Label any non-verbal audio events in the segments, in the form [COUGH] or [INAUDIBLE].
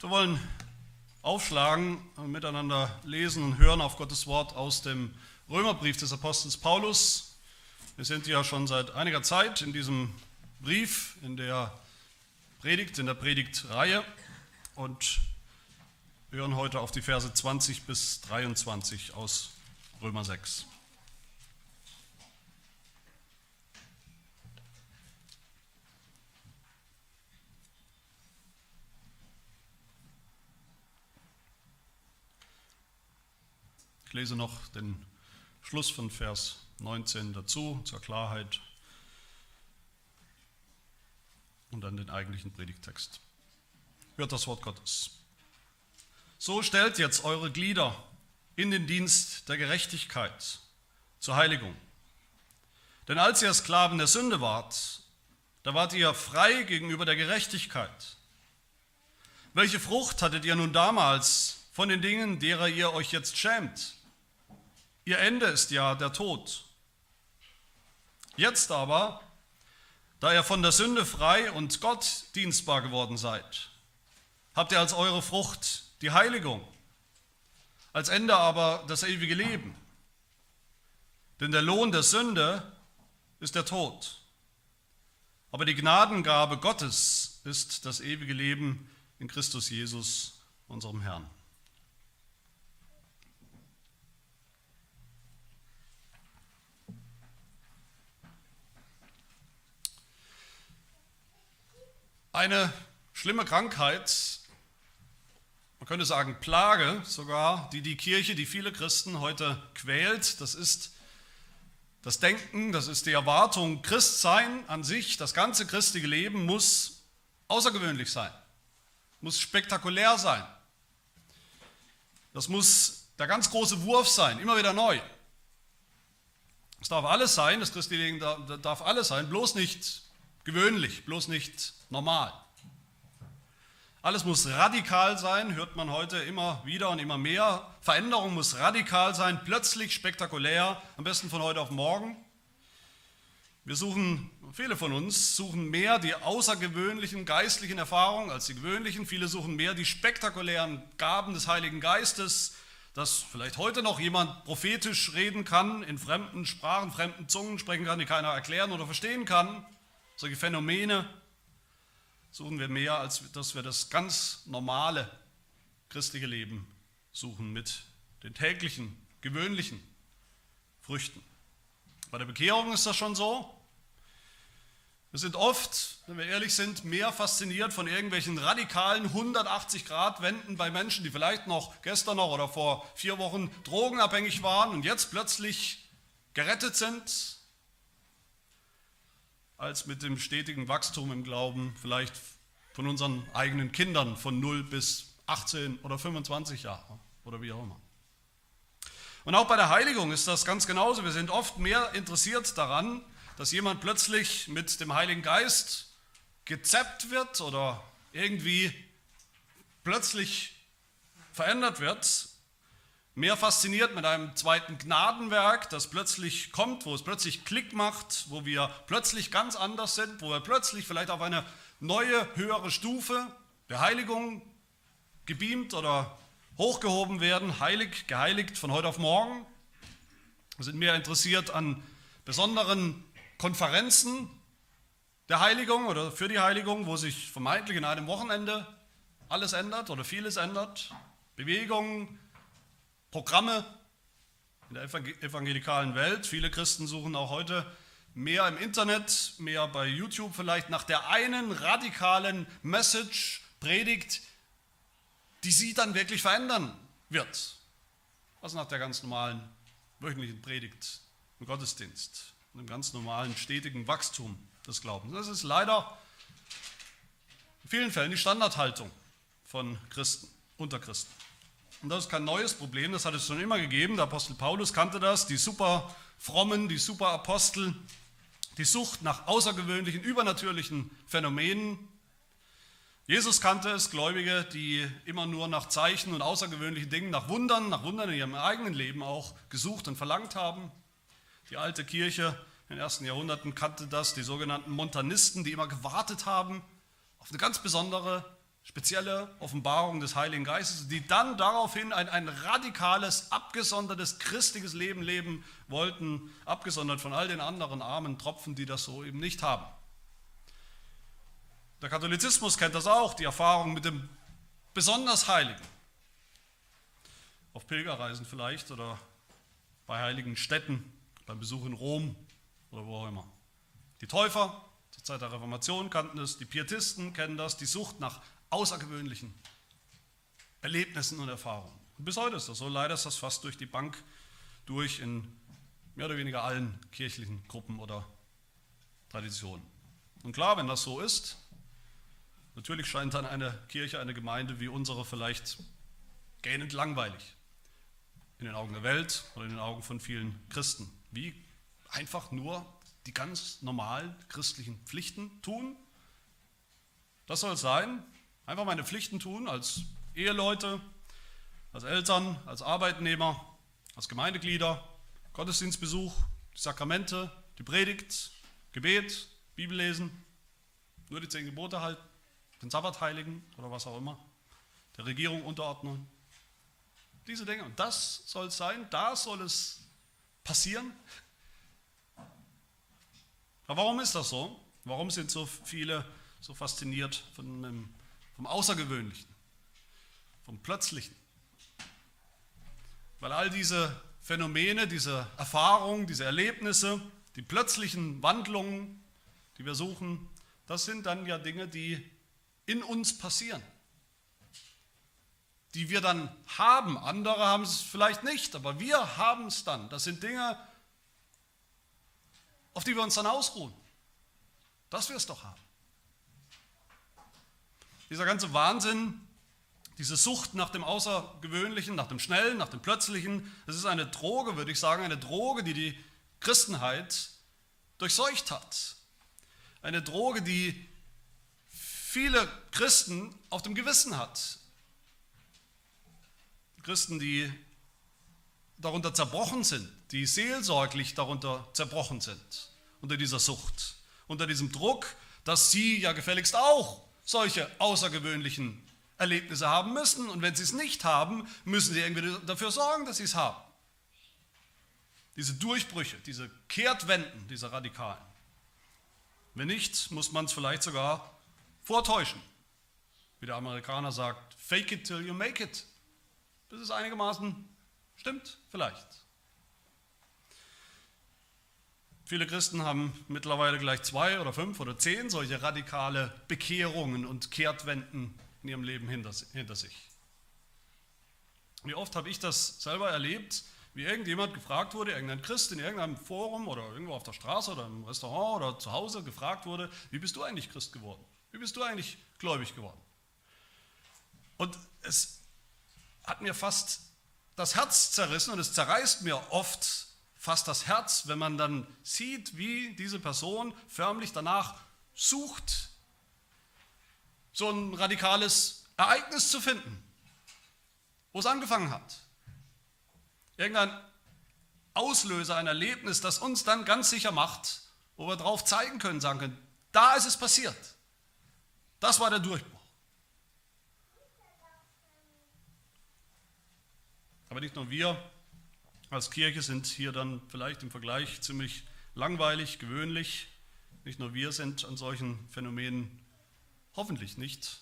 Wir wollen aufschlagen und miteinander lesen und hören auf Gottes Wort aus dem Römerbrief des Apostels Paulus. Wir sind ja schon seit einiger Zeit in diesem Brief, in der Predigt, in der Predigtreihe und hören heute auf die Verse 20 bis 23 aus Römer 6. Ich lese noch den Schluss von Vers 19 dazu zur Klarheit und dann den eigentlichen Predigtext. Hört das Wort Gottes. So stellt jetzt eure Glieder in den Dienst der Gerechtigkeit zur Heiligung. Denn als ihr Sklaven der Sünde wart, da wart ihr frei gegenüber der Gerechtigkeit. Welche Frucht hattet ihr nun damals von den Dingen, derer ihr euch jetzt schämt? Ihr Ende ist ja der Tod. Jetzt aber, da ihr von der Sünde frei und Gott dienstbar geworden seid, habt ihr als eure Frucht die Heiligung, als Ende aber das ewige Leben. Denn der Lohn der Sünde ist der Tod. Aber die Gnadengabe Gottes ist das ewige Leben in Christus Jesus, unserem Herrn. Eine schlimme Krankheit, man könnte sagen Plage sogar, die die Kirche, die viele Christen heute quält, das ist das Denken, das ist die Erwartung, Christsein an sich, das ganze christliche Leben muss außergewöhnlich sein, muss spektakulär sein. Das muss der ganz große Wurf sein, immer wieder neu. Es darf alles sein, das christliche Leben darf alles sein, bloß nicht gewöhnlich, bloß nicht normal. Alles muss radikal sein, hört man heute immer wieder und immer mehr. Veränderung muss radikal sein, plötzlich spektakulär, am besten von heute auf morgen. Wir suchen, viele von uns suchen mehr die außergewöhnlichen geistlichen Erfahrungen als die gewöhnlichen. Viele suchen mehr die spektakulären Gaben des Heiligen Geistes, dass vielleicht heute noch jemand prophetisch reden kann, in fremden Sprachen, fremden Zungen sprechen kann, die keiner erklären oder verstehen kann solche Phänomene suchen wir mehr, als dass wir das ganz normale christliche Leben suchen mit den täglichen, gewöhnlichen Früchten. Bei der Bekehrung ist das schon so. Wir sind oft, wenn wir ehrlich sind, mehr fasziniert von irgendwelchen radikalen 180-Grad-Wenden bei Menschen, die vielleicht noch gestern noch oder vor vier Wochen drogenabhängig waren und jetzt plötzlich gerettet sind, als mit dem stetigen Wachstum im Glauben vielleicht von unseren eigenen Kindern von 0 bis 18 oder 25 Jahre oder wie auch immer. Und auch bei der Heiligung ist das ganz genauso. Wir sind oft mehr interessiert daran, dass jemand plötzlich mit dem Heiligen Geist gezeppt wird oder irgendwie plötzlich verändert wird, mehr fasziniert mit einem zweiten Gnadenwerk, das plötzlich kommt, wo es plötzlich Klick macht, wo wir plötzlich ganz anders sind, wo wir plötzlich vielleicht auf eine neue, höhere Stufe der Heiligung gebeamt oder hochgehoben werden, heilig, geheiligt von heute auf morgen. Wir sind mehr interessiert an besonderen Konferenzen der Heiligung oder für die Heiligung, wo sich vermeintlich in einem Wochenende alles ändert oder vieles ändert. Bewegungen, Programme in der evangelikalen Welt. Viele Christen suchen auch heute mehr im Internet, mehr bei YouTube vielleicht nach der einen radikalen Message, Predigt, die sie dann wirklich verändern wird. Was nach der ganz normalen wöchentlichen Predigt im Gottesdienst im ganz normalen stetigen Wachstum des Glaubens. Das ist leider in vielen Fällen die Standardhaltung von Christen, unter Christen. Und das ist kein neues Problem, das hat es schon immer gegeben. Der Apostel Paulus kannte das, die super frommen, die super Apostel, die Sucht nach außergewöhnlichen, übernatürlichen Phänomenen. Jesus kannte es, Gläubige, die immer nur nach Zeichen und außergewöhnlichen Dingen, nach Wundern, nach Wundern in ihrem eigenen Leben auch gesucht und verlangt haben. Die alte Kirche in den ersten Jahrhunderten kannte das, die sogenannten Montanisten, die immer gewartet haben auf eine ganz besondere spezielle Offenbarung des Heiligen Geistes, die dann daraufhin ein, ein radikales, abgesondertes, christliches Leben leben wollten, abgesondert von all den anderen armen Tropfen, die das so eben nicht haben. Der Katholizismus kennt das auch, die Erfahrung mit dem besonders Heiligen. Auf Pilgerreisen vielleicht oder bei heiligen Städten, beim Besuch in Rom oder wo auch immer. Die Täufer zur Zeit der Reformation kannten es, die Pietisten kennen das, die Sucht nach außergewöhnlichen Erlebnissen und Erfahrungen. Und bis heute ist das so. Leider ist das fast durch die Bank durch in mehr oder weniger allen kirchlichen Gruppen oder Traditionen. Und klar, wenn das so ist, natürlich scheint dann eine Kirche, eine Gemeinde wie unsere vielleicht gähnend langweilig in den Augen der Welt oder in den Augen von vielen Christen. Wie einfach nur die ganz normalen christlichen Pflichten tun. Das soll es sein. Einfach meine Pflichten tun als Eheleute, als Eltern, als Arbeitnehmer, als Gemeindeglieder, Gottesdienstbesuch, die Sakramente, die Predigt, Gebet, Bibellesen, nur die zehn Gebote halten, den Sabbat heiligen oder was auch immer, der Regierung unterordnen. Diese Dinge. Und das soll es sein, da soll es passieren. Aber warum ist das so? Warum sind so viele so fasziniert von einem vom Außergewöhnlichen, vom Plötzlichen. Weil all diese Phänomene, diese Erfahrungen, diese Erlebnisse, die plötzlichen Wandlungen, die wir suchen, das sind dann ja Dinge, die in uns passieren. Die wir dann haben. Andere haben es vielleicht nicht, aber wir haben es dann. Das sind Dinge, auf die wir uns dann ausruhen. Dass wir es doch haben. Dieser ganze Wahnsinn, diese Sucht nach dem Außergewöhnlichen, nach dem Schnellen, nach dem Plötzlichen, das ist eine Droge, würde ich sagen, eine Droge, die die Christenheit durchseucht hat. Eine Droge, die viele Christen auf dem Gewissen hat. Christen, die darunter zerbrochen sind, die seelsorglich darunter zerbrochen sind, unter dieser Sucht, unter diesem Druck, dass sie ja gefälligst auch solche außergewöhnlichen Erlebnisse haben müssen. Und wenn sie es nicht haben, müssen sie irgendwie dafür sorgen, dass sie es haben. Diese Durchbrüche, diese Kehrtwenden, diese Radikalen. Wenn nicht, muss man es vielleicht sogar vortäuschen. Wie der Amerikaner sagt, fake it till you make it. Bis es einigermaßen stimmt, vielleicht. Viele Christen haben mittlerweile gleich zwei oder fünf oder zehn solche radikale Bekehrungen und Kehrtwenden in ihrem Leben hinter, sich. Wie oft habe ich das selber erlebt, wie irgendjemand gefragt wurde, irgendein Christ in irgendeinem Forum oder irgendwo auf der Straße oder im Restaurant oder zu Hause gefragt wurde, wie bist du eigentlich Christ geworden? Wie bist du eigentlich gläubig geworden? Und es hat mir fast das Herz zerrissen und es zerreißt mir oft fast das Herz, wenn man dann sieht, wie diese Person förmlich danach sucht, so ein radikales Ereignis zu finden, wo es angefangen hat. Irgendein Auslöser, ein Erlebnis, das uns dann ganz sicher macht, wo wir drauf zeigen können, sagen können, da ist es passiert. Das war der Durchbruch. Aber nicht nur wir als Kirche sind hier dann vielleicht im Vergleich ziemlich langweilig, gewöhnlich. Nicht nur wir sind an solchen Phänomenen hoffentlich nicht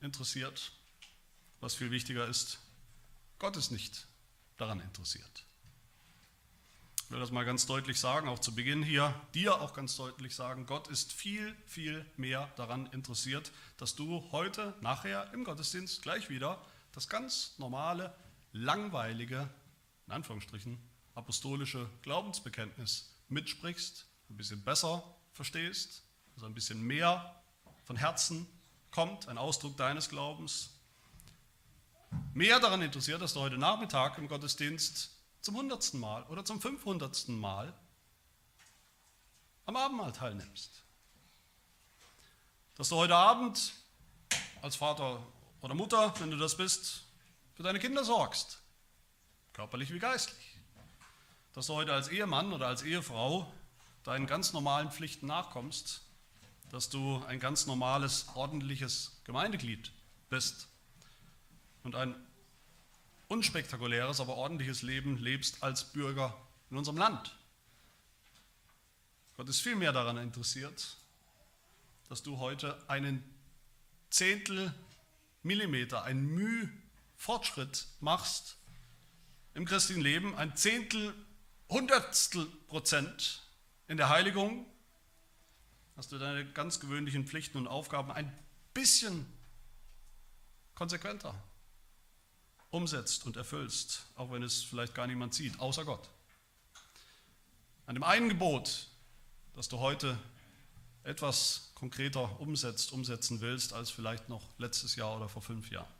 interessiert. Was viel wichtiger ist, Gott ist nicht daran interessiert. Ich will das mal ganz deutlich sagen, auch zu Beginn hier, dir auch ganz deutlich sagen, Gott ist viel, viel mehr daran interessiert, dass du heute, nachher im Gottesdienst gleich wieder das ganz normale, langweilige, in Anführungsstrichen, apostolische Glaubensbekenntnis mitsprichst, ein bisschen besser verstehst, also ein bisschen mehr von Herzen kommt, ein Ausdruck deines Glaubens, mehr daran interessiert, dass du heute Nachmittag im Gottesdienst zum hundertsten Mal oder zum fünfhundertsten Mal am Abendmahl teilnimmst. Dass du heute Abend als Vater oder Mutter, wenn du das bist, für deine Kinder sorgst, körperlich wie geistlich. Dass du heute als Ehemann oder als Ehefrau deinen ganz normalen Pflichten nachkommst, dass du ein ganz normales, ordentliches Gemeindeglied bist und ein unspektakuläres, aber ordentliches Leben lebst als Bürger in unserem Land. Gott ist vielmehr daran interessiert, dass du heute einen Zehntel Millimeter, ein Müh Fortschritt machst im christlichen Leben, ein Zehntel, Hundertstel Prozent in der Heiligung, dass du deine ganz gewöhnlichen Pflichten und Aufgaben ein bisschen konsequenter umsetzt und erfüllst, auch wenn es vielleicht gar niemand sieht, außer Gott. An dem einen Gebot, das du heute etwas konkreter umsetzt, umsetzen willst, als vielleicht noch letztes Jahr oder vor fünf Jahren.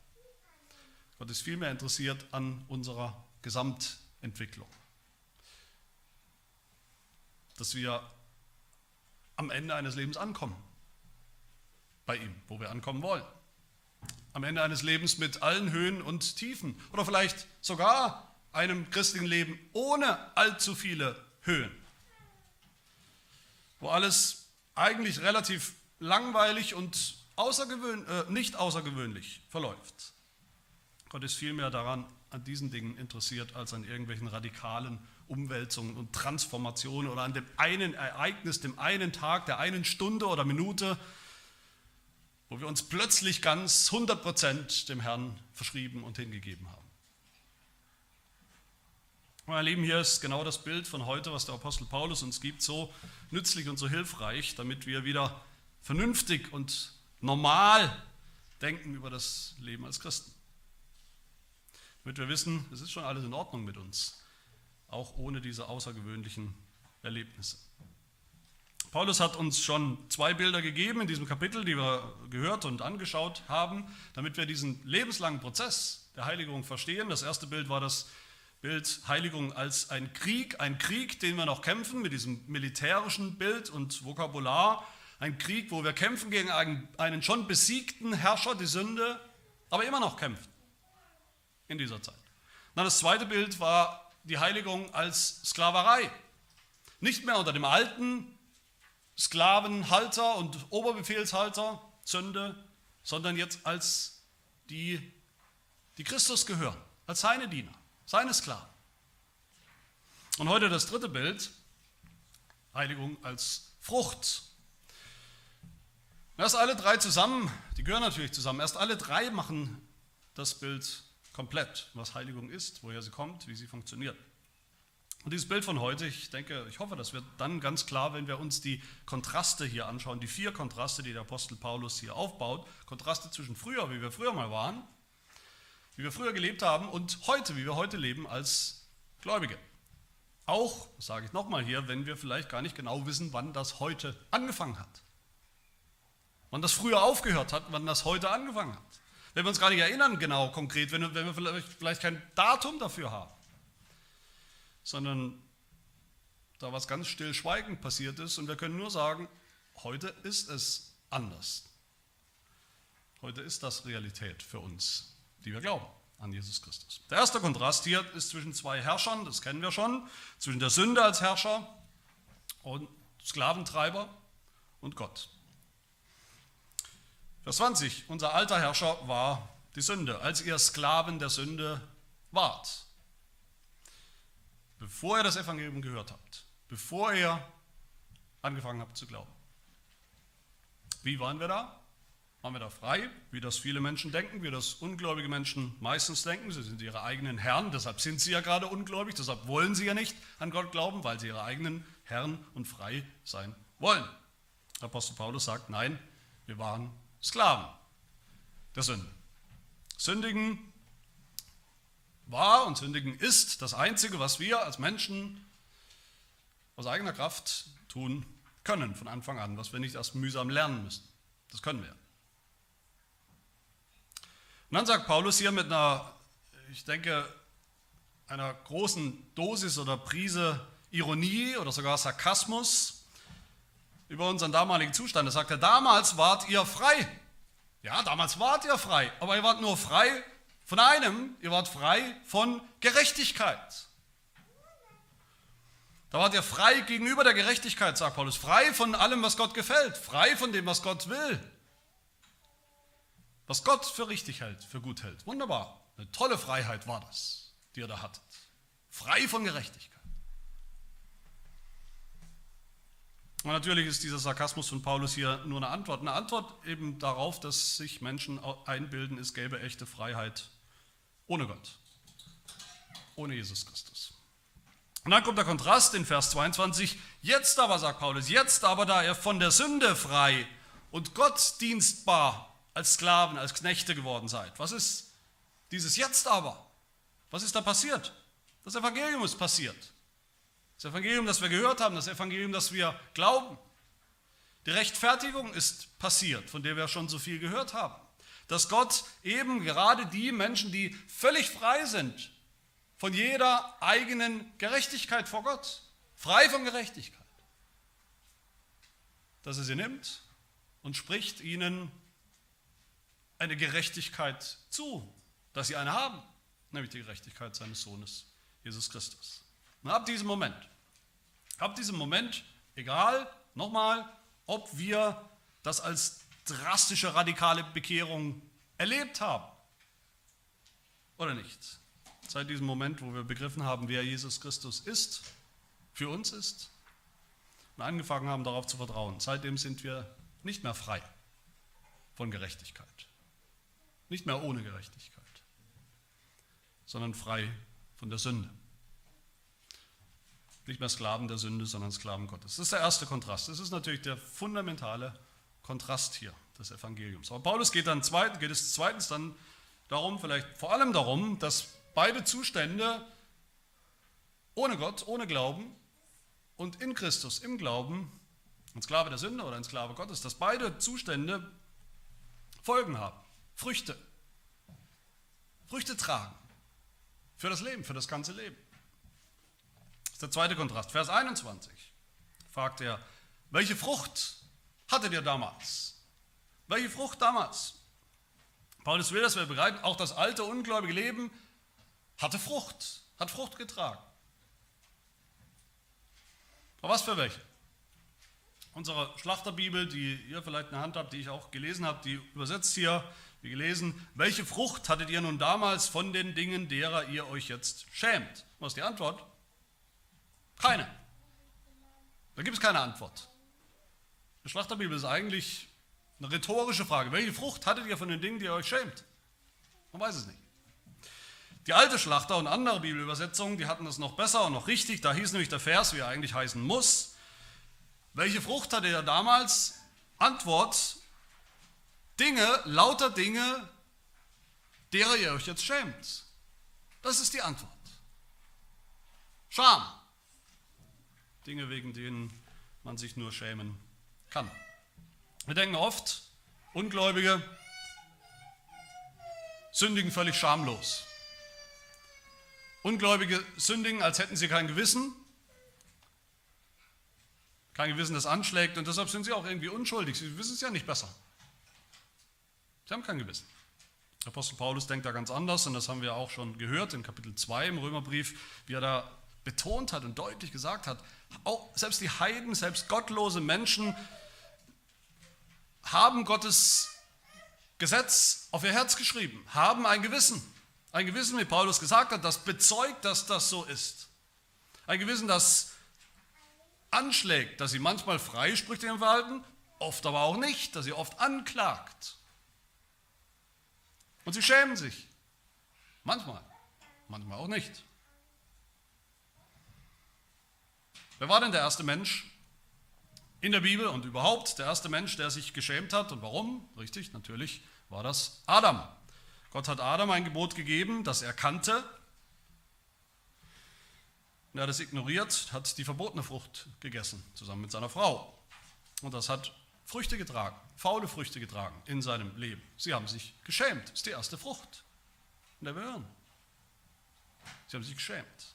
Gott ist vielmehr interessiert an unserer Gesamtentwicklung. Dass wir am Ende eines Lebens ankommen. Bei ihm, wo wir ankommen wollen. Am Ende eines Lebens mit allen Höhen und Tiefen. Oder vielleicht sogar einem christlichen Leben ohne allzu viele Höhen. Wo alles eigentlich relativ langweilig und außergewöhn, äh, nicht außergewöhnlich verläuft. Gott ist vielmehr daran, an diesen Dingen interessiert, als an irgendwelchen radikalen Umwälzungen und Transformationen oder an dem einen Ereignis, dem einen Tag, der einen Stunde oder Minute, wo wir uns plötzlich ganz 100% dem Herrn verschrieben und hingegeben haben. Meine Lieben, hier ist genau das Bild von heute, was der Apostel Paulus uns gibt, so nützlich und so hilfreich, damit wir wieder vernünftig und normal denken über das Leben als Christen. Damit wir wissen, es ist schon alles in Ordnung mit uns, auch ohne diese außergewöhnlichen Erlebnisse. Paulus hat uns schon zwei Bilder gegeben in diesem Kapitel, die wir gehört und angeschaut haben, damit wir diesen lebenslangen Prozess der Heiligung verstehen. Das erste Bild war das Bild Heiligung als ein Krieg, ein Krieg, den wir noch kämpfen, mit diesem militärischen Bild und Vokabular. Ein Krieg, wo wir kämpfen gegen einen, schon besiegten Herrscher, die Sünde, aber immer noch kämpfen in dieser Zeit. Dann das zweite Bild war die Heiligung als Sklaverei. Nicht mehr unter dem alten Sklavenhalter und Oberbefehlshalter, Sünde, sondern jetzt als die, die Christus gehören, als seine Diener, seine Sklaven. Und heute das dritte Bild, Heiligung als Frucht. Erst alle drei zusammen, die gehören natürlich zusammen, erst alle drei machen das Bild komplett, was Heiligung ist, woher sie kommt, wie sie funktioniert. Und dieses Bild von heute, ich denke, ich hoffe, das wird dann ganz klar, wenn wir uns die Kontraste hier anschauen, die vier Kontraste, die der Apostel Paulus hier aufbaut. Kontraste zwischen früher, wie wir früher mal waren, wie wir früher gelebt haben und heute, wie wir heute leben als Gläubige. Auch, sage ich nochmal hier, wenn wir vielleicht gar nicht genau wissen, wann das heute angefangen hat. Wann das früher aufgehört hat, wann das heute angefangen hat wenn wir uns gar nicht erinnern genau konkret, wenn, wenn wir vielleicht, vielleicht kein Datum dafür haben, sondern da was ganz stillschweigend passiert ist und wir können nur sagen, heute ist es anders. Heute ist das Realität für uns, die wir glauben an Jesus Christus. Der erste Kontrast hier ist zwischen zwei Herrschern, das kennen wir schon, zwischen der Sünde als Herrscher und Sklaventreiber und Gott. Vers 20. Unser alter Herrscher war die Sünde, als ihr Sklaven der Sünde wart. Bevor ihr das Evangelium gehört habt, bevor ihr angefangen habt zu glauben. Wie waren wir da? Waren wir da frei, wie das viele Menschen denken, wie das ungläubige Menschen meistens denken? Sie sind ihre eigenen Herren, deshalb sind sie ja gerade ungläubig, deshalb wollen sie ja nicht an Gott glauben, weil sie ihre eigenen Herren und frei sein wollen. Apostel Paulus sagt, nein, wir waren Sklaven der Sünde. Sündigen war und sündigen ist das Einzige, was wir als Menschen aus eigener Kraft tun können von Anfang an, was wir nicht erst mühsam lernen müssen. Das können wir. Und dann sagt Paulus hier mit einer, ich denke, einer großen Dosis oder Prise Ironie oder sogar Sarkasmus, über unseren damaligen Zustand. Er sagte, damals wart ihr frei. Ja, damals wart ihr frei, aber ihr wart nur frei von einem, ihr wart frei von Gerechtigkeit. Da wart ihr frei gegenüber der Gerechtigkeit, sagt Paulus. Frei von allem, was Gott gefällt. Frei von dem, was Gott will. Was Gott für richtig hält, für gut hält. Wunderbar. Eine tolle Freiheit war das, die ihr da hattet. Frei von Gerechtigkeit. Und natürlich ist dieser Sarkasmus von Paulus hier nur eine Antwort. Eine Antwort eben darauf, dass sich Menschen einbilden, es gäbe echte Freiheit ohne Gott. Ohne Jesus Christus. Und dann kommt der Kontrast in Vers 22. Jetzt aber, sagt Paulus, jetzt aber, da er von der Sünde frei und Gott dienstbar als Sklaven, als Knechte geworden seid. Was ist dieses Jetzt aber? Was ist da passiert? Das Evangelium ist passiert. Das Evangelium, das wir gehört haben, das Evangelium, das wir glauben. Die Rechtfertigung ist passiert, von der wir schon so viel gehört haben. Dass Gott eben gerade die Menschen, die völlig frei sind von jeder eigenen Gerechtigkeit vor Gott, frei von Gerechtigkeit, dass er sie nimmt und spricht ihnen eine Gerechtigkeit zu, dass sie eine haben, nämlich die Gerechtigkeit seines Sohnes, Jesus Christus. Und ab diesem Moment, ab diesem Moment, egal, nochmal, ob wir das als drastische, radikale Bekehrung erlebt haben oder nicht. Seit diesem Moment, wo wir begriffen haben, wer Jesus Christus ist, für uns ist, und angefangen haben, darauf zu vertrauen, seitdem sind wir nicht mehr frei von Gerechtigkeit. Nicht mehr ohne Gerechtigkeit, sondern frei von der Sünde. Nicht mehr Sklaven der Sünde, sondern Sklaven Gottes. Das ist der erste Kontrast. Das ist natürlich der fundamentale Kontrast hier des Evangeliums. Aber Paulus geht dann zweitens, geht es zweitens dann darum, vielleicht vor allem darum, dass beide Zustände ohne Gott, ohne Glauben und in Christus, im Glauben, ein Sklave der Sünde oder ein Sklave Gottes, dass beide Zustände Folgen haben, Früchte, Früchte tragen für das Leben, für das ganze Leben. Ist der zweite Kontrast. Vers 21 fragt er, welche Frucht hattet ihr damals? Welche Frucht damals? Paulus will, dass wir begreifen, auch das alte ungläubige Leben hatte Frucht, hat Frucht getragen. Aber was für welche? Unsere Schlachterbibel, die ihr vielleicht in der Hand habt, die ich auch gelesen habe, die übersetzt hier, wie gelesen, welche Frucht hattet ihr nun damals von den Dingen, derer ihr euch jetzt schämt? Was ist die Antwort? Keine. Da gibt es keine Antwort. Die Schlachterbibel ist eigentlich eine rhetorische Frage. Welche Frucht hattet ihr von den Dingen, die ihr euch schämt? Man weiß es nicht. Die alte Schlachter und andere Bibelübersetzungen, die hatten das noch besser und noch richtig. Da hieß nämlich der Vers, wie er eigentlich heißen muss. Welche Frucht hatte er damals? Antwort, Dinge, lauter Dinge, derer ihr euch jetzt schämt. Das ist die Antwort. Scham. Dinge, wegen denen man sich nur schämen kann. Wir denken oft, Ungläubige sündigen völlig schamlos. Ungläubige sündigen, als hätten sie kein Gewissen, kein Gewissen, das anschlägt und deshalb sind sie auch irgendwie unschuldig. Sie wissen es ja nicht besser. Sie haben kein Gewissen. Apostel Paulus denkt da ganz anders und das haben wir auch schon gehört in Kapitel 2 im Römerbrief, wie er da betont hat und deutlich gesagt hat, auch selbst die Heiden, selbst gottlose Menschen haben Gottes Gesetz auf ihr Herz geschrieben, haben ein Gewissen. Ein Gewissen, wie Paulus gesagt hat, das bezeugt, dass das so ist. Ein Gewissen, das anschlägt, dass sie manchmal frei spricht in ihrem Verhalten, oft aber auch nicht, dass sie oft anklagt. Und sie schämen sich. Manchmal, manchmal auch nicht. Wer war denn der erste Mensch in der Bibel und überhaupt der erste Mensch, der sich geschämt hat? Und warum? Richtig, natürlich war das Adam. Gott hat Adam ein Gebot gegeben, das er kannte. Er hat es ignoriert, hat die verbotene Frucht gegessen, zusammen mit seiner Frau. Und das hat Früchte getragen, faule Früchte getragen in seinem Leben. Sie haben sich geschämt. Das ist die erste Frucht, in der wir hören. Sie haben sich geschämt.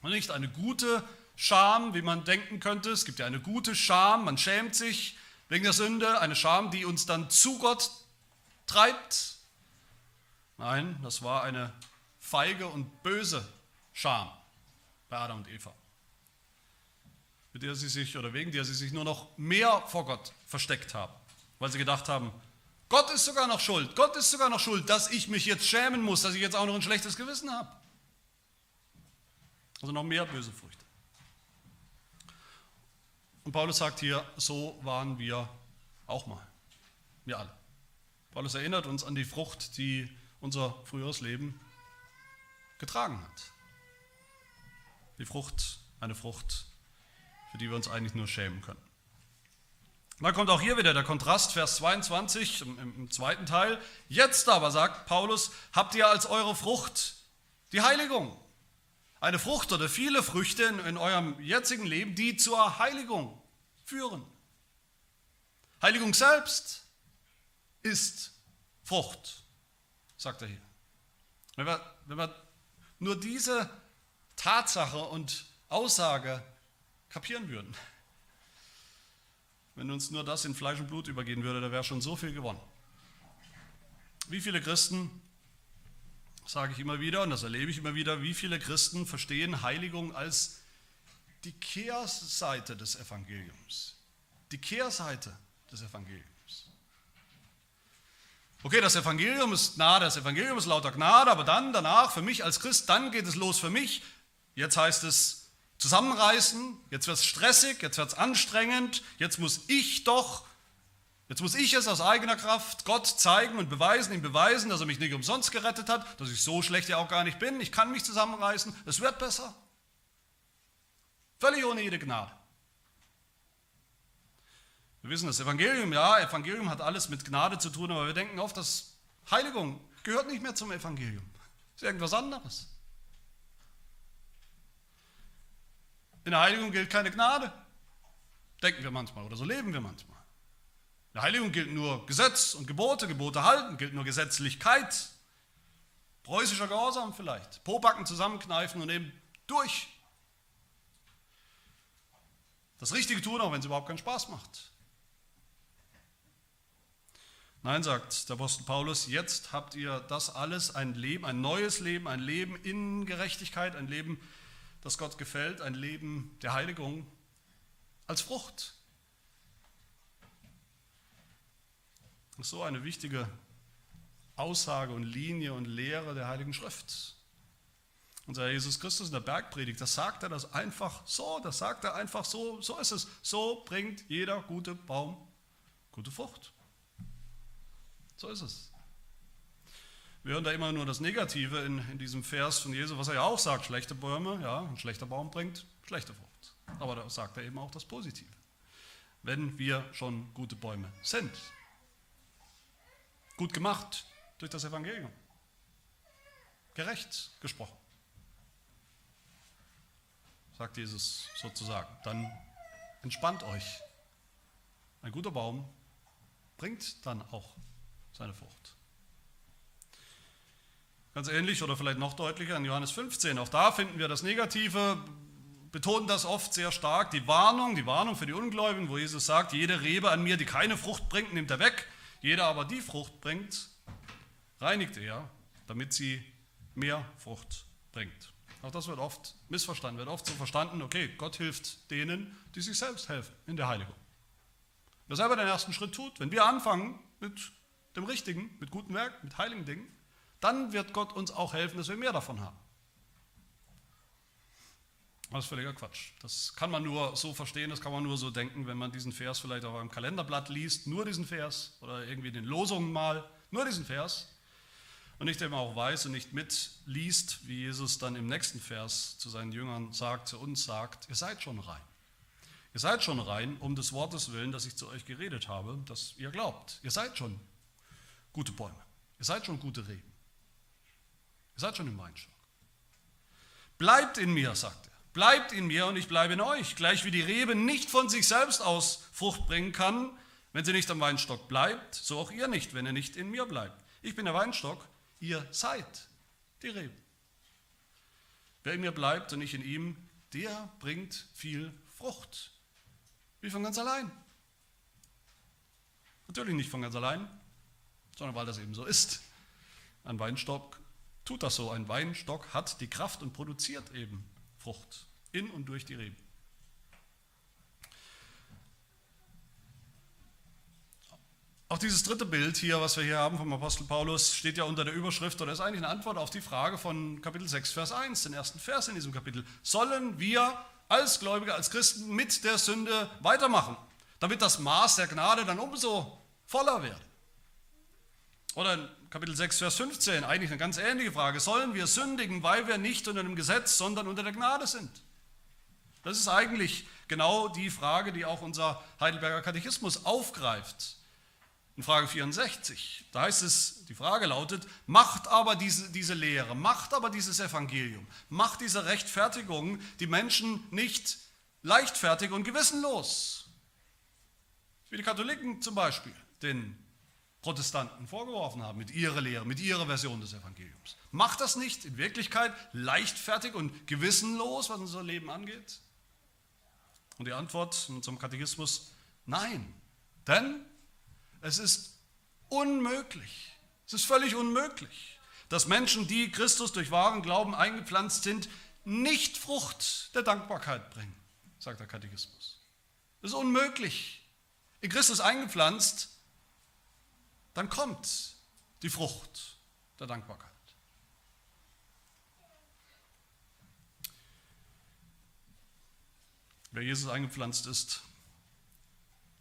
Und nicht eine gute Scham, wie man denken könnte. Es gibt ja eine gute Scham, man schämt sich wegen der Sünde, eine Scham, die uns dann zu Gott treibt. Nein, das war eine feige und böse Scham bei Adam und Eva. mit der sie sich oder wegen der sie sich nur noch mehr vor Gott versteckt haben, weil sie gedacht haben, Gott ist sogar noch schuld, Gott ist sogar noch schuld, dass ich mich jetzt schämen muss, dass ich jetzt auch noch ein schlechtes Gewissen habe. Also noch mehr böse Früchte. Und Paulus sagt hier, so waren wir auch mal. Wir alle. Paulus erinnert uns an die Frucht, die unser früheres Leben getragen hat. Die Frucht, eine Frucht, für die wir uns eigentlich nur schämen können. Da kommt auch hier wieder der Kontrast, Vers 22 im, im, zweiten Teil. Jetzt aber, sagt Paulus, habt ihr als eure Frucht die Heiligung. Eine Frucht oder viele Früchte in, in eurem jetzigen Leben, die zur Heiligung führen. Heiligung selbst ist Frucht, sagt er hier. Wenn wir, wenn wir nur diese Tatsache und Aussage kapieren würden, wenn uns nur das in Fleisch und Blut übergehen würde, da wäre schon so viel gewonnen. Wie viele Christen, sage ich immer wieder und das erlebe ich immer wieder, wie viele Christen verstehen Heiligung als die Kehrseite des Evangeliums. Die Kehrseite des Evangeliums. Okay, das Evangelium ist Gnade, das Evangelium ist lauter Gnade, aber dann, danach, für mich als Christ, dann geht es los für mich. Jetzt heißt es, zusammenreißen, jetzt wird es stressig, jetzt wird es anstrengend, jetzt muss ich doch, jetzt muss ich es aus eigener Kraft Gott zeigen und beweisen, ihm beweisen, dass er mich nicht umsonst gerettet hat, dass ich so schlecht ja auch gar nicht bin, ich kann mich zusammenreißen, es wird besser. Völlig ohne jede Gnade. Wir wissen das Evangelium, ja, Evangelium hat alles mit Gnade zu tun, aber wir denken oft, dass Heiligung gehört nicht mehr zum Evangelium. Das ist irgendwas anderes. In der Heiligung gilt keine Gnade. Denken wir manchmal oder so leben wir manchmal. In der Heiligung gilt nur Gesetz und Gebote, Gebote halten, gilt nur Gesetzlichkeit. Preußischer Gehorsam vielleicht. Pobacken zusammenkneifen und eben durch. Das Richtige tun, auch wenn es überhaupt keinen Spaß macht. Nein, sagt der Apostel Paulus, jetzt habt ihr das alles, ein Leben, ein neues Leben, ein Leben in Gerechtigkeit, ein Leben das Gott gefällt, ein Leben der Heiligung als Frucht. Das ist so eine wichtige Aussage und Linie und Lehre der Heiligen Schrift. Unser Jesus Christus in der Bergpredigt, das sagt er das einfach so, das sagt er einfach so, so ist es. So bringt jeder gute Baum gute Frucht. So ist es. Wir hören da immer nur das Negative in, in diesem Vers von Jesu, was er ja auch sagt, schlechte Bäume, ja, ein schlechter Baum bringt schlechte Frucht. Aber da sagt er eben auch das Positive. Wenn wir schon gute Bäume sind. Gut gemacht durch das Evangelium. Gerecht gesprochen. Sagt Jesus sozusagen. Dann entspannt euch. Ein guter Baum bringt dann auch seine Frucht. Ganz ähnlich oder vielleicht noch deutlicher in Johannes 15. Auch da finden wir das Negative, betonen das oft sehr stark. Die Warnung, die Warnung für die Ungläubigen, wo Jesus sagt, jede Rebe an mir, die keine Frucht bringt, nimmt er weg. Jeder aber die Frucht bringt, reinigt er, damit sie mehr Frucht bringt. Auch das wird oft missverstanden, wird oft so verstanden, okay, Gott hilft denen, die sich selbst helfen in der Heiligung. Wer selber den ersten Schritt tut, wenn wir anfangen mit dem Richtigen, mit guten Werk, mit heiligen Dingen, dann wird Gott uns auch helfen, dass wir mehr davon haben. Das ist völliger Quatsch. Das kann man nur so verstehen, das kann man nur so denken, wenn man diesen Vers vielleicht auf einem Kalenderblatt liest, nur diesen Vers oder irgendwie in den Losungen mal, nur diesen Vers und nicht eben auch weiß und nicht mitliest, wie Jesus dann im nächsten Vers zu seinen Jüngern sagt, zu uns sagt, ihr seid schon rein. Ihr seid schon rein, um des Wortes willen, dass ich zu euch geredet habe, dass ihr glaubt. Ihr seid schon gute Bäume. Ihr seid schon gute Reben. Ihr seid schon im Weinstock. Bleibt in mir, sagt er. Bleibt in mir und ich bleibe in euch. Gleich wie die Rebe nicht von sich selbst aus Frucht bringen kann, wenn sie nicht am Weinstock bleibt, so auch ihr nicht, wenn ihr nicht in mir bleibt. Ich bin der Weinstock, ihr seid die Rebe. Wer in mir bleibt und ich in ihm, der bringt viel Frucht. Wie von ganz allein. Natürlich nicht von ganz allein, sondern weil das eben so ist. Ein Weinstock tut das so. Ein Weinstock hat die Kraft und produziert eben Frucht in und durch die Reben. Auch dieses dritte Bild hier, was wir hier haben vom Apostel Paulus, steht ja unter der Überschrift oder ist eigentlich eine Antwort auf die Frage von Kapitel 6, Vers 1, den ersten Vers in diesem Kapitel. Sollen wir als Gläubige, als Christen mit der Sünde weitermachen, damit das Maß der Gnade dann umso voller wird? Oder Kapitel 6, Vers 15, eigentlich eine ganz ähnliche Frage. Sollen wir sündigen, weil wir nicht unter dem Gesetz, sondern unter der Gnade sind? Das ist eigentlich genau die Frage, die auch unser Heidelberger Katechismus aufgreift. In Frage 64, da heißt es, die Frage lautet, macht aber diese, diese Lehre, macht aber dieses Evangelium, macht diese Rechtfertigung die Menschen nicht leichtfertig und gewissenlos. Wie die Katholiken zum Beispiel den Protestanten vorgeworfen haben mit ihrer Lehre, mit ihrer Version des Evangeliums. Macht das nicht in Wirklichkeit leichtfertig und gewissenlos, was unser Leben angeht? Und die Antwort unserem Katechismus, nein. Denn es ist unmöglich, es ist völlig unmöglich, dass Menschen, die Christus durch wahren Glauben eingepflanzt sind, nicht Frucht der Dankbarkeit bringen, sagt der Katechismus. Es ist unmöglich. In Christus eingepflanzt, dann kommt die Frucht der Dankbarkeit. Wer Jesus eingepflanzt ist,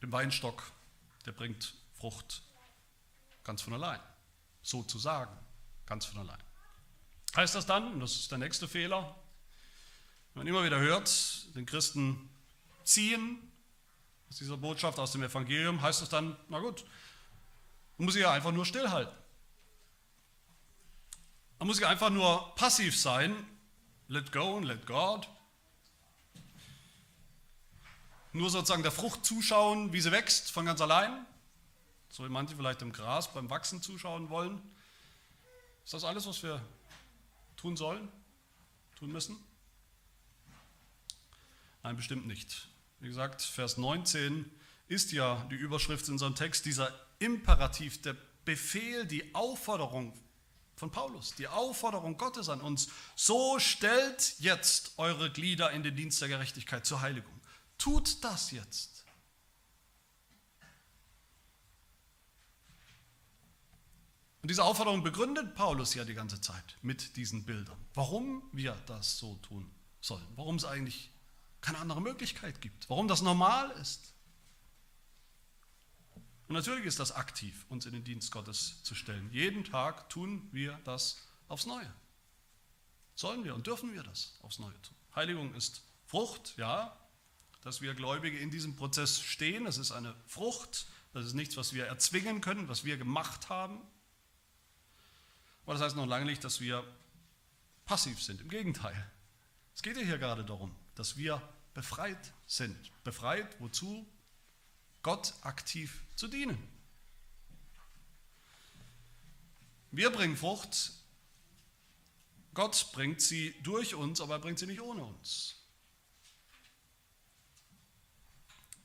dem Weinstock, der bringt Frucht ganz von allein. Sozusagen, ganz von allein. Heißt das dann, und das ist der nächste Fehler, wenn man immer wieder hört, den Christen ziehen aus dieser Botschaft, aus dem Evangelium, heißt das dann, na gut, muss sich ja einfach nur stillhalten. Man muss sich einfach nur passiv sein, let go and let God. Nur sozusagen der Frucht zuschauen, wie sie wächst von ganz allein. So wie manche vielleicht im Gras beim Wachsen zuschauen wollen. Ist das alles, was wir tun sollen, tun müssen? Nein, bestimmt nicht. Wie gesagt, Vers 19 ist ja die Überschrift in unserem Text, dieser Imperativ, der Befehl, die Aufforderung von Paulus, die Aufforderung Gottes an uns. So stellt jetzt eure Glieder in den Dienst der Gerechtigkeit zur Heiligung. Tut das jetzt. Und diese Aufforderung begründet Paulus ja die ganze Zeit mit diesen Bildern. Warum wir das so tun sollen. Warum es eigentlich keine andere Möglichkeit gibt. Warum das normal ist. Und natürlich ist das aktiv, uns in den Dienst Gottes zu stellen. Jeden Tag tun wir das aufs Neue. Sollen wir und dürfen wir das aufs Neue tun. Heiligung ist Frucht, ja, dass wir Gläubige in diesem Prozess stehen. Das ist eine Frucht. Das ist nichts, was wir erzwingen können, was wir gemacht haben. Aber das heißt noch lange nicht, dass wir passiv sind. Im Gegenteil. Es geht ja hier gerade darum, dass wir befreit sind. Befreit wozu? Gott aktiv zu dienen. Wir bringen Frucht, Gott bringt sie durch uns, aber er bringt sie nicht ohne uns.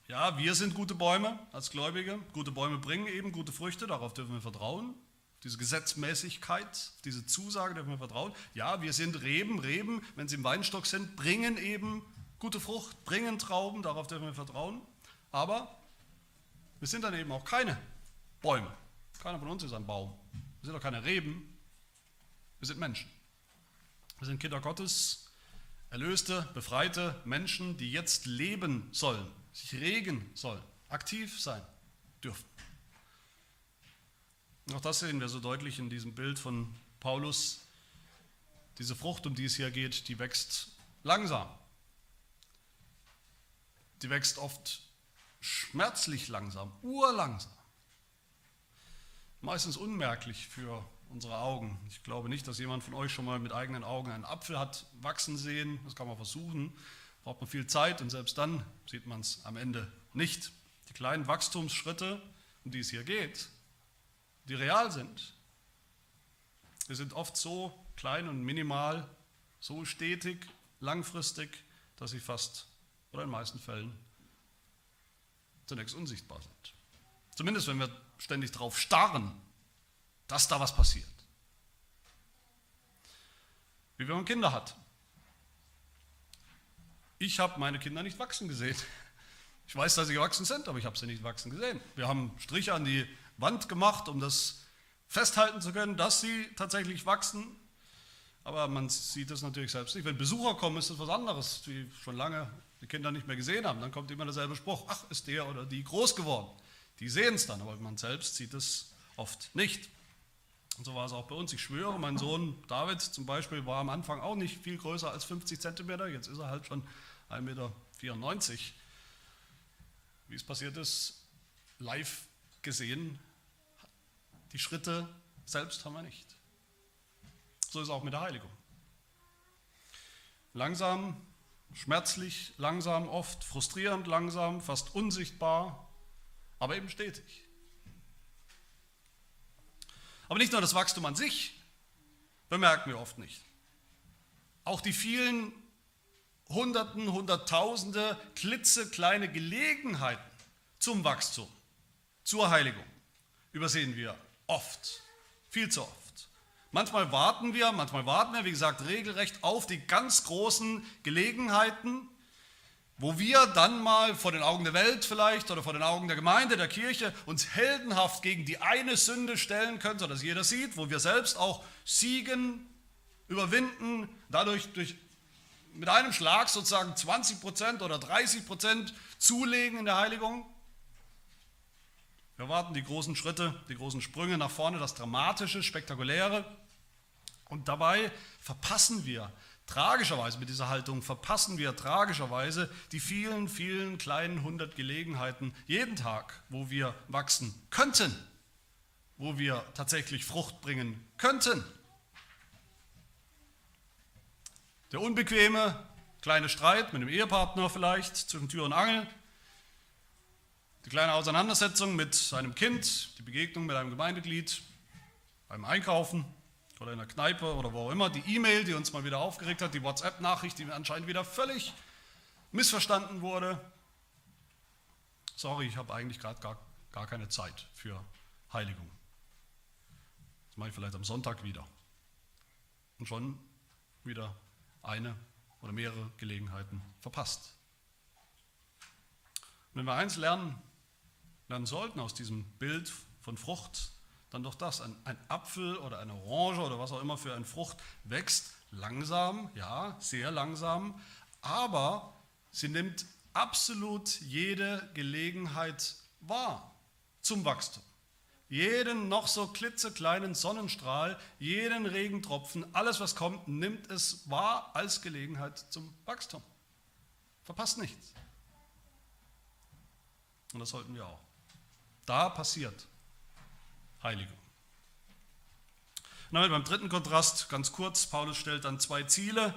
Ja, wir sind gute Bäume als Gläubige. Gute Bäume bringen eben gute Früchte, darauf dürfen wir vertrauen diese Gesetzmäßigkeit, diese Zusage dürfen wir vertrauen. Ja, wir sind Reben. Reben, wenn sie im Weinstock sind, bringen eben gute Frucht, bringen Trauben, darauf dürfen wir vertrauen. Aber wir sind dann eben auch keine Bäume. Keiner von uns ist ein Baum. Wir sind auch keine Reben. Wir sind Menschen. Wir sind Kinder Gottes, erlöste, befreite Menschen, die jetzt leben sollen, sich regen sollen, aktiv sein dürfen. Auch das sehen wir so deutlich in diesem Bild von Paulus. Diese Frucht, um die es hier geht, die wächst langsam. Die wächst oft schmerzlich langsam, urlangsam. Meistens unmerklich für unsere Augen. Ich glaube nicht, dass jemand von euch schon mal mit eigenen Augen einen Apfel hat wachsen sehen. Das kann man versuchen. Braucht man viel Zeit und selbst dann sieht man es am Ende nicht. Die kleinen Wachstumsschritte, um die es hier geht, die real sind. Wir sind oft so klein und minimal, so stetig, langfristig, dass sie fast oder in den meisten Fällen zunächst unsichtbar sind. Zumindest wenn wir ständig darauf starren, dass da was passiert. Wie wenn man Kinder hat. Ich habe meine Kinder nicht wachsen gesehen. Ich weiß, dass sie gewachsen sind, aber ich habe sie nicht wachsen gesehen. Wir haben Striche an die Wand gemacht, um das festhalten zu können, dass sie tatsächlich wachsen. Aber man sieht das natürlich selbst nicht. Wenn Besucher kommen, ist das was anderes, die schon lange die Kinder nicht mehr gesehen haben. Dann kommt immer derselbe Spruch, ach, ist der oder die groß geworden. Die sehen es dann, aber man selbst sieht es oft nicht. Und so war es auch bei uns. Ich schwöre, mein Sohn David zum Beispiel war am Anfang auch nicht viel größer als 50 Zentimeter. Jetzt ist er halt schon 1,94 Meter. Wie es passiert ist, live gesehen, die Schritte selbst haben wir nicht. So ist es auch mit der Heiligung. Langsam, schmerzlich, langsam, oft frustrierend, langsam, fast unsichtbar, aber eben stetig. Aber nicht nur das Wachstum an sich bemerken wir oft nicht. Auch die vielen Hunderten, Hunderttausende klitzekleine Gelegenheiten zum Wachstum, zur Heiligung übersehen wir oft, viel zu oft. Manchmal warten wir, manchmal warten wir, wie gesagt, regelrecht auf die ganz großen Gelegenheiten, wo wir dann mal vor den Augen der Welt vielleicht oder vor den Augen der Gemeinde, der Kirche uns heldenhaft gegen die eine Sünde stellen können, sodass jeder sieht, wo wir selbst auch siegen, überwinden, dadurch durch, mit einem Schlag sozusagen 20% oder 30% zulegen in der Heiligung. Wir warten die großen Schritte, die großen Sprünge nach vorne, das Dramatische, Spektakuläre. Und dabei verpassen wir Tragischerweise mit dieser Haltung verpassen wir tragischerweise die vielen, vielen kleinen hundert Gelegenheiten jeden Tag, wo wir wachsen könnten, wo wir tatsächlich Frucht bringen könnten. Der unbequeme kleine Streit mit dem Ehepartner vielleicht zwischen Tür und Angel, die kleine Auseinandersetzung mit seinem Kind, die Begegnung mit einem Gemeindeglied beim Einkaufen, oder in der Kneipe oder wo auch immer, die E-Mail, die uns mal wieder aufgeregt hat, die WhatsApp-Nachricht, die anscheinend wieder völlig missverstanden wurde. Sorry, ich habe eigentlich gerade gar, gar keine Zeit für Heiligung. Das mache ich vielleicht am Sonntag wieder. Und schon wieder eine oder mehrere Gelegenheiten verpasst. Und wenn wir eins lernen, lernen sollten aus diesem Bild von Frucht, dann doch das. Ein, ein Apfel oder eine Orange oder was auch immer für eine Frucht wächst langsam, ja, sehr langsam, aber sie nimmt absolut jede Gelegenheit wahr zum Wachstum. Jeden noch so klitzekleinen Sonnenstrahl, jeden Regentropfen, alles was kommt, nimmt es wahr als Gelegenheit zum Wachstum. Verpasst nichts. Und das sollten wir auch. Da passiert Heiligung. Damit beim dritten Kontrast, ganz kurz, Paulus stellt dann zwei Ziele.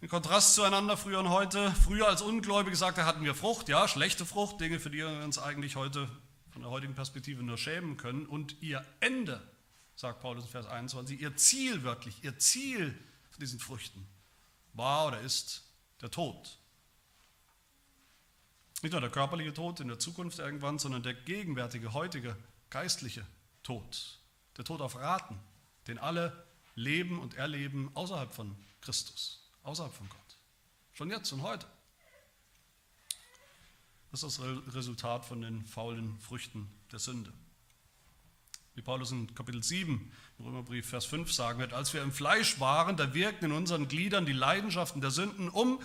Im Kontrast zueinander, früher und heute. Früher als Ungläubige sagt er, hatten wir Frucht, ja, schlechte Frucht, Dinge, für die wir uns eigentlich heute von der heutigen Perspektive nur schämen können. Und ihr Ende, sagt Paulus in Vers 21, ihr Ziel wörtlich, ihr Ziel von diesen Früchten war oder ist der Tod. Nicht nur der körperliche Tod in der Zukunft irgendwann, sondern der gegenwärtige, heutige, geistliche Tod. Der Tod auf Raten, den alle leben und erleben außerhalb von Christus, außerhalb von Gott. Schon jetzt und heute. Das ist das Resultat von den faulen Früchten der Sünde. Wie Paulus in Kapitel 7 im Römerbrief Vers 5 sagen wird, als wir im Fleisch waren, da wirkten in unseren Gliedern die Leidenschaften der Sünden, um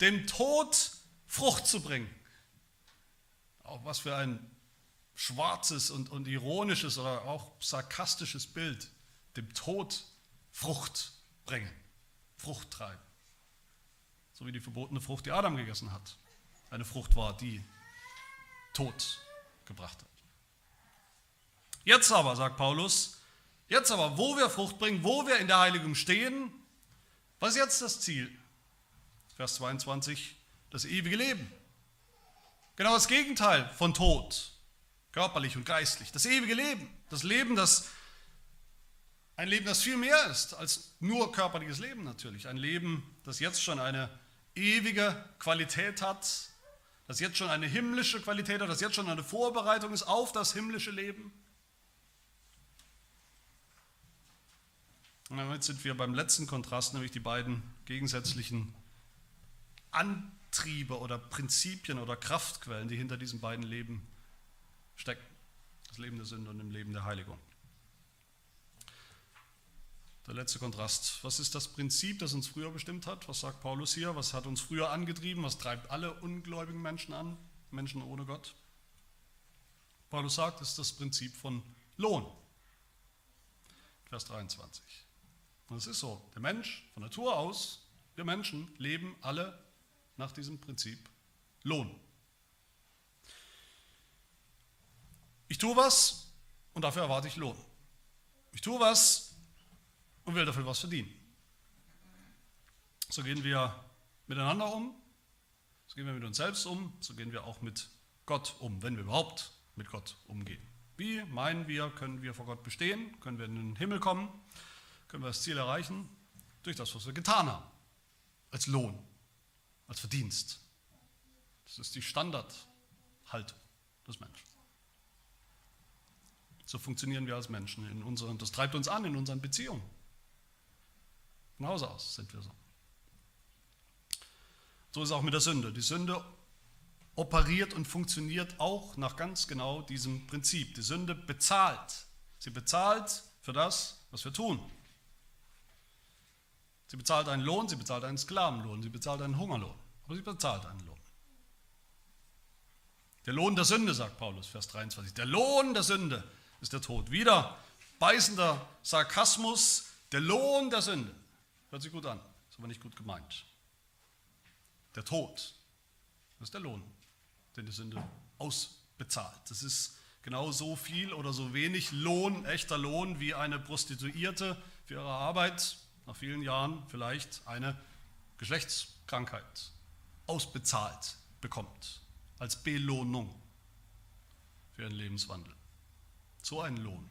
dem Tod Frucht zu bringen. Auch was für ein schwarzes und, und ironisches oder auch sarkastisches Bild, dem Tod Frucht bringen, Frucht treiben. So wie die verbotene Frucht, die Adam gegessen hat, eine Frucht war, die Tod gebracht hat. Jetzt aber, sagt Paulus, jetzt aber, wo wir Frucht bringen, wo wir in der Heiligung stehen, was ist jetzt das Ziel? Vers 22, das ewige Leben. Genau das Gegenteil von Tod körperlich und geistlich. Das ewige Leben, das Leben, das ein Leben, das viel mehr ist als nur körperliches Leben natürlich. Ein Leben, das jetzt schon eine ewige Qualität hat, das jetzt schon eine himmlische Qualität hat, das jetzt schon eine Vorbereitung ist auf das himmlische Leben. Und damit sind wir beim letzten Kontrast, nämlich die beiden gegensätzlichen Antriebe oder Prinzipien oder Kraftquellen, die hinter diesen beiden Leben stecken. das Leben der Sünde und im Leben der Heiligung. Der letzte Kontrast. Was ist das Prinzip, das uns früher bestimmt hat? Was sagt Paulus hier? Was hat uns früher angetrieben? Was treibt alle ungläubigen Menschen an? Menschen ohne Gott? Paulus sagt, es ist das Prinzip von Lohn. Vers 23. Und es ist so, der Mensch von Natur aus, wir Menschen leben alle nach diesem Prinzip Lohn. Ich tue was und dafür erwarte ich Lohn. Ich tue was und will dafür was verdienen. So gehen wir miteinander um, so gehen wir mit uns selbst um, so gehen wir auch mit Gott um, wenn wir überhaupt mit Gott umgehen. Wie meinen wir, können wir vor Gott bestehen, können wir in den Himmel kommen, können wir das Ziel erreichen? Durch das, was wir getan haben, als Lohn, als Verdienst. Das ist die Standardhaltung des Menschen. So funktionieren wir als Menschen. In unseren, das treibt uns an in unseren Beziehungen. Von Hause aus sind wir so. So ist es auch mit der Sünde. Die Sünde operiert und funktioniert auch nach ganz genau diesem Prinzip. Die Sünde bezahlt. Sie bezahlt für das, was wir tun. Sie bezahlt einen Lohn, sie bezahlt einen Sklavenlohn, sie bezahlt einen Hungerlohn. Aber sie bezahlt einen Lohn. Der Lohn der Sünde, sagt Paulus, Vers 23. Der Lohn der Sünde ist der Tod. Wieder beißender Sarkasmus, der Lohn der Sünde. Hört sich gut an, ist aber nicht gut gemeint. Der Tod, das ist der Lohn, den die Sünde ausbezahlt. Das ist genau so viel oder so wenig Lohn, echter Lohn, wie eine Prostituierte für ihre Arbeit nach vielen Jahren vielleicht eine Geschlechtskrankheit ausbezahlt bekommt, als Belohnung für ihren Lebenswandel. So einen Lohn.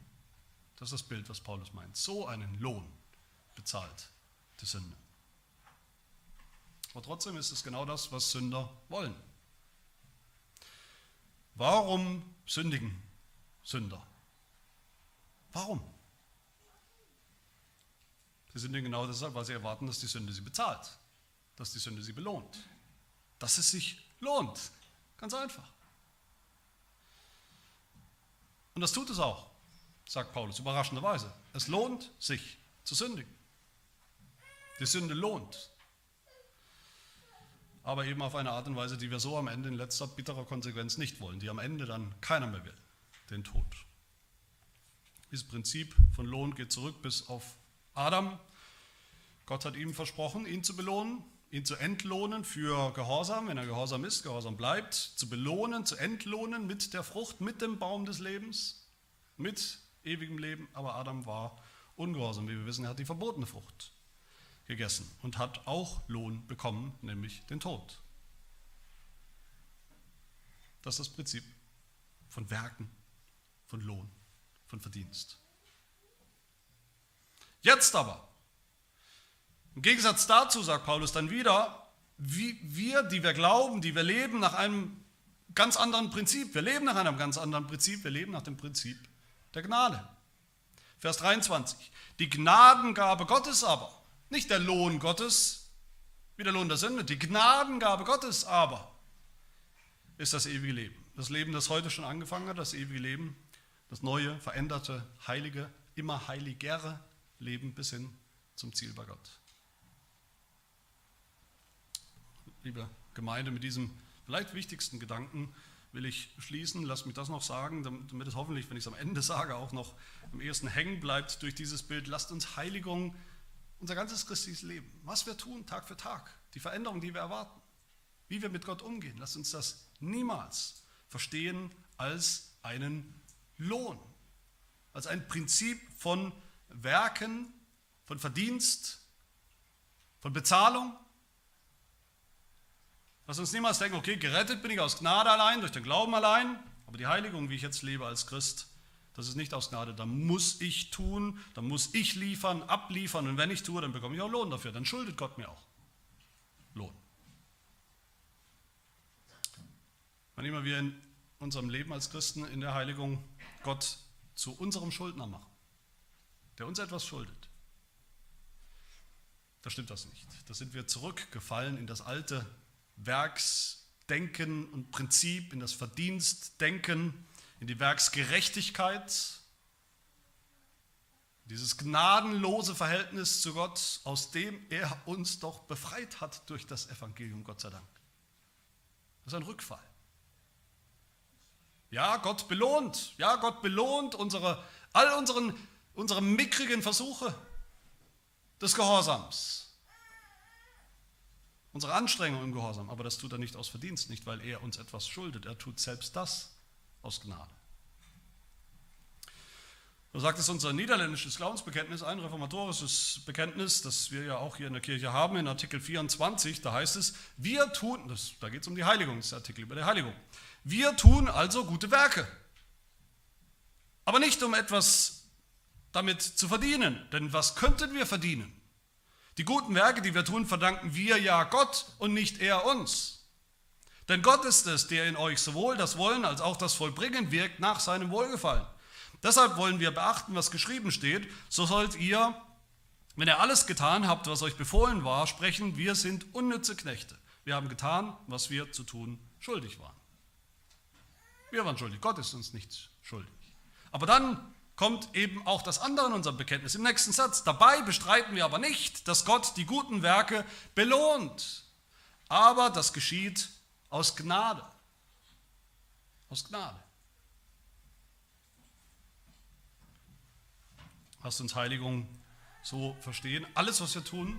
Das ist das Bild, was Paulus meint. So einen Lohn bezahlt die Sünde. Aber trotzdem ist es genau das, was Sünder wollen. Warum sündigen Sünder? Warum? Sie sündigen genau deshalb, weil sie erwarten, dass die Sünde sie bezahlt, dass die Sünde sie belohnt, dass es sich lohnt. Ganz einfach. Und das tut es auch, sagt Paulus, überraschenderweise. Es lohnt sich zu sündigen. Die Sünde lohnt. Aber eben auf eine Art und Weise, die wir so am Ende in letzter bitterer Konsequenz nicht wollen, die am Ende dann keiner mehr will, den Tod. Dieses Prinzip von Lohn geht zurück bis auf Adam. Gott hat ihm versprochen, ihn zu belohnen, ihn zu entlohnen für Gehorsam, wenn er Gehorsam ist, Gehorsam bleibt, zu belohnen, zu entlohnen mit der Frucht, mit dem Baum des Lebens, mit ewigem Leben. Aber Adam war ungehorsam, wie wir wissen, er hat die verbotene Frucht gegessen und hat auch Lohn bekommen, nämlich den Tod. Das ist das Prinzip von Werken, von Lohn, von Verdienst. Jetzt aber, im Gegensatz dazu sagt Paulus dann wieder, wie wir, die wir glauben, die wir leben nach einem ganz anderen Prinzip. Wir leben nach einem ganz anderen Prinzip. Wir leben nach dem Prinzip der Gnade. Vers 23. Die Gnadengabe Gottes aber, nicht der Lohn Gottes, wie der Lohn der Sünde, die Gnadengabe Gottes aber ist das ewige Leben. Das Leben, das heute schon angefangen hat, das ewige Leben, das neue, veränderte, heilige, immer heiligere Leben bis hin zum Ziel bei Gott. Liebe Gemeinde, mit diesem vielleicht wichtigsten Gedanken will ich schließen. Lass mich das noch sagen, damit es hoffentlich, wenn ich es am Ende [LAUGHS] sage, auch noch am ersten hängen bleibt durch dieses Bild. Lasst uns Heiligung, unser ganzes christliches Leben, was wir tun Tag für Tag, die Veränderung, die wir erwarten, wie wir mit Gott umgehen, lasst uns das niemals verstehen als einen Lohn, als ein Prinzip von Werken, von Verdienst, von Bezahlung, Lass uns niemals denken, okay, gerettet bin ich aus Gnade allein, durch den Glauben allein, aber die Heiligung, wie ich jetzt lebe als Christ, das ist nicht aus Gnade. Da muss ich tun, da muss ich liefern, abliefern und wenn ich tue, dann bekomme ich auch Lohn dafür. Dann schuldet Gott mir auch Lohn. Wann immer wir in unserem Leben als Christen in der Heiligung Gott zu unserem Schuldner machen, der uns etwas schuldet, da stimmt das nicht. Da sind wir zurückgefallen in das alte Werksdenken und Prinzip, in das Verdienstdenken, in die Werksgerechtigkeit, dieses gnadenlose Verhältnis zu Gott, aus dem er uns doch befreit hat durch das Evangelium, Gott sei Dank. Das ist ein Rückfall. Ja, Gott belohnt. Ja, Gott belohnt unsere, all unseren, unsere mickrigen Versuche des Gehorsams. Unsere Anstrengung im Gehorsam. Aber das tut er nicht aus Verdienst, nicht weil er uns etwas schuldet. Er tut selbst das aus Gnade. So sagt es unser niederländisches Glaubensbekenntnis, ein reformatorisches Bekenntnis, das wir ja auch hier in der Kirche haben, in Artikel 24, da heißt es, wir tun, das, da geht es um die Heiligung, das ist der Artikel über die Heiligung, wir tun also gute Werke, aber nicht um etwas damit zu verdienen, denn was könnten wir verdienen? Die guten Werke, die wir tun, verdanken wir ja Gott und nicht er uns. Denn Gott ist es, der in euch sowohl das Wollen als auch das Vollbringen wirkt nach seinem Wohlgefallen. Deshalb wollen wir beachten, was geschrieben steht. So sollt ihr, wenn ihr alles getan habt, was euch befohlen war, sprechen, wir sind unnütze Knechte. Wir haben getan, was wir zu tun schuldig waren. Wir waren schuldig, Gott ist uns nichts schuldig. Aber dann kommt eben auch das andere in unserem Bekenntnis im nächsten Satz. Dabei bestreiten wir aber nicht, dass Gott die guten Werke belohnt. Aber das geschieht aus Gnade. Aus Gnade. Lasst uns Heiligung so verstehen. Alles, was wir tun,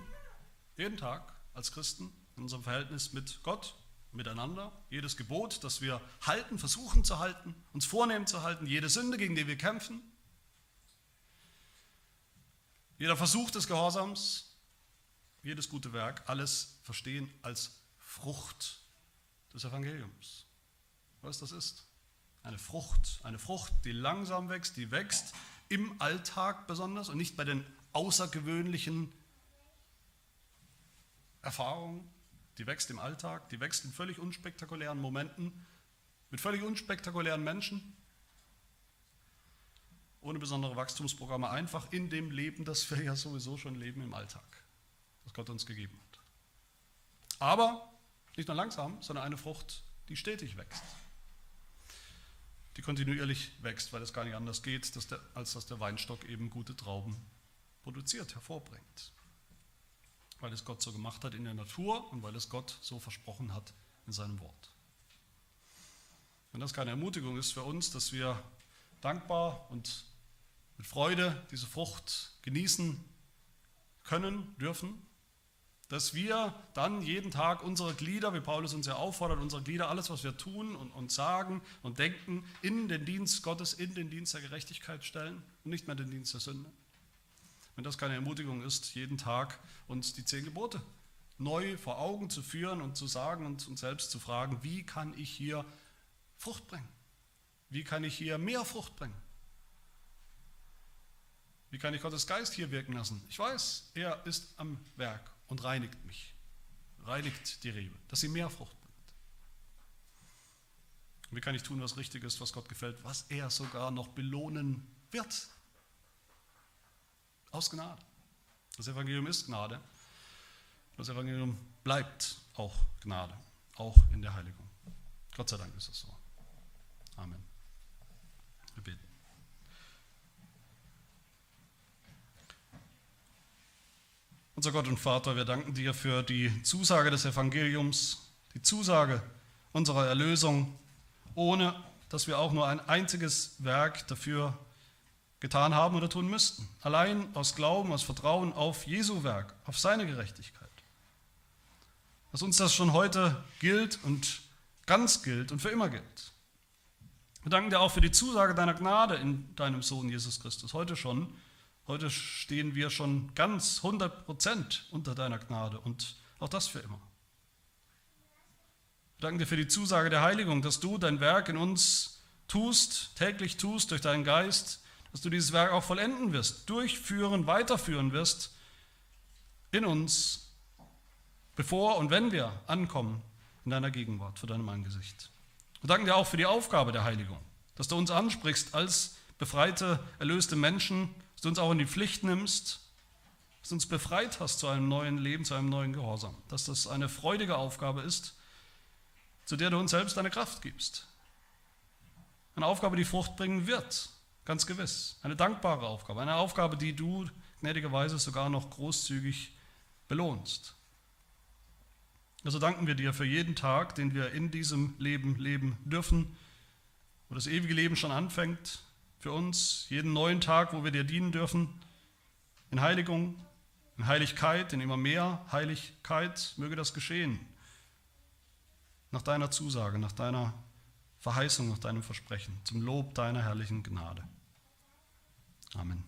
jeden Tag als Christen, in unserem Verhältnis mit Gott, miteinander, jedes Gebot, das wir halten, versuchen zu halten, uns vornehmen zu halten, jede Sünde, gegen die wir kämpfen, jeder Versuch des Gehorsams, jedes gute Werk, alles verstehen als Frucht des Evangeliums. Was das ist? Eine Frucht, eine Frucht, die langsam wächst, die wächst im Alltag besonders und nicht bei den außergewöhnlichen Erfahrungen. Die wächst im Alltag, die wächst in völlig unspektakulären Momenten, mit völlig unspektakulären Menschen, ohne besondere Wachstumsprogramme, einfach in dem Leben, das wir ja sowieso schon leben im Alltag, das Gott uns gegeben hat. Aber nicht nur langsam, sondern eine Frucht, die stetig wächst die kontinuierlich wächst, weil es gar nicht anders geht, als dass der Weinstock eben gute Trauben produziert, hervorbringt. Weil es Gott so gemacht hat in der Natur und weil es Gott so versprochen hat in seinem Wort. Wenn das keine Ermutigung ist für uns, dass wir dankbar und mit Freude diese Frucht genießen können, dürfen, dass wir dann jeden Tag unsere Glieder, wie Paulus uns ja auffordert, unsere Glieder, alles, was wir tun und, und sagen und denken, in den Dienst Gottes, in den Dienst der Gerechtigkeit stellen und nicht mehr den Dienst der Sünde. Wenn das keine Ermutigung ist, jeden Tag uns die zehn Gebote neu vor Augen zu führen und zu sagen und uns selbst zu fragen, wie kann ich hier Frucht bringen? Wie kann ich hier mehr Frucht bringen? Wie kann ich Gottes Geist hier wirken lassen? Ich weiß, er ist am Werk und reinigt mich, reinigt die Rebe, dass sie mehr Frucht bringt. Und wie kann ich tun, was richtig ist, was Gott gefällt, was er sogar noch belohnen wird? Aus Gnade. Das Evangelium ist Gnade. Das Evangelium bleibt auch Gnade, auch in der Heiligung. Gott sei Dank ist es so. Amen. Wir beten. Unser Gott und Vater, wir danken dir für die Zusage des Evangeliums, die Zusage unserer Erlösung, ohne dass wir auch nur ein einziges Werk dafür getan haben oder tun müssten. Allein aus Glauben, aus Vertrauen auf Jesu Werk, auf seine Gerechtigkeit. Dass uns das schon heute gilt und ganz gilt und für immer gilt. Wir danken dir auch für die Zusage deiner Gnade in deinem Sohn Jesus Christus, heute schon Heute stehen wir schon ganz 100% unter deiner Gnade und auch das für immer. Wir danken dir für die Zusage der Heiligung, dass du dein Werk in uns tust, täglich tust durch deinen Geist, dass du dieses Werk auch vollenden wirst, durchführen, weiterführen wirst in uns, bevor und wenn wir ankommen in deiner Gegenwart, vor deinem Angesicht. Wir danken dir auch für die Aufgabe der Heiligung, dass du uns ansprichst als befreite, erlöste Menschen, du uns auch in die Pflicht nimmst, dass du uns befreit hast zu einem neuen Leben, zu einem neuen Gehorsam, dass das eine freudige Aufgabe ist, zu der du uns selbst deine Kraft gibst. Eine Aufgabe, die Frucht bringen wird, ganz gewiss. Eine dankbare Aufgabe, eine Aufgabe, die du gnädigerweise sogar noch großzügig belohnst. Also danken wir dir für jeden Tag, den wir in diesem Leben leben dürfen, wo das ewige Leben schon anfängt für uns, jeden neuen Tag, wo wir dir dienen dürfen, in Heiligung, in Heiligkeit, in immer mehr Heiligkeit, möge das geschehen, nach deiner Zusage, nach deiner Verheißung, nach deinem Versprechen, zum Lob deiner herrlichen Gnade. Amen.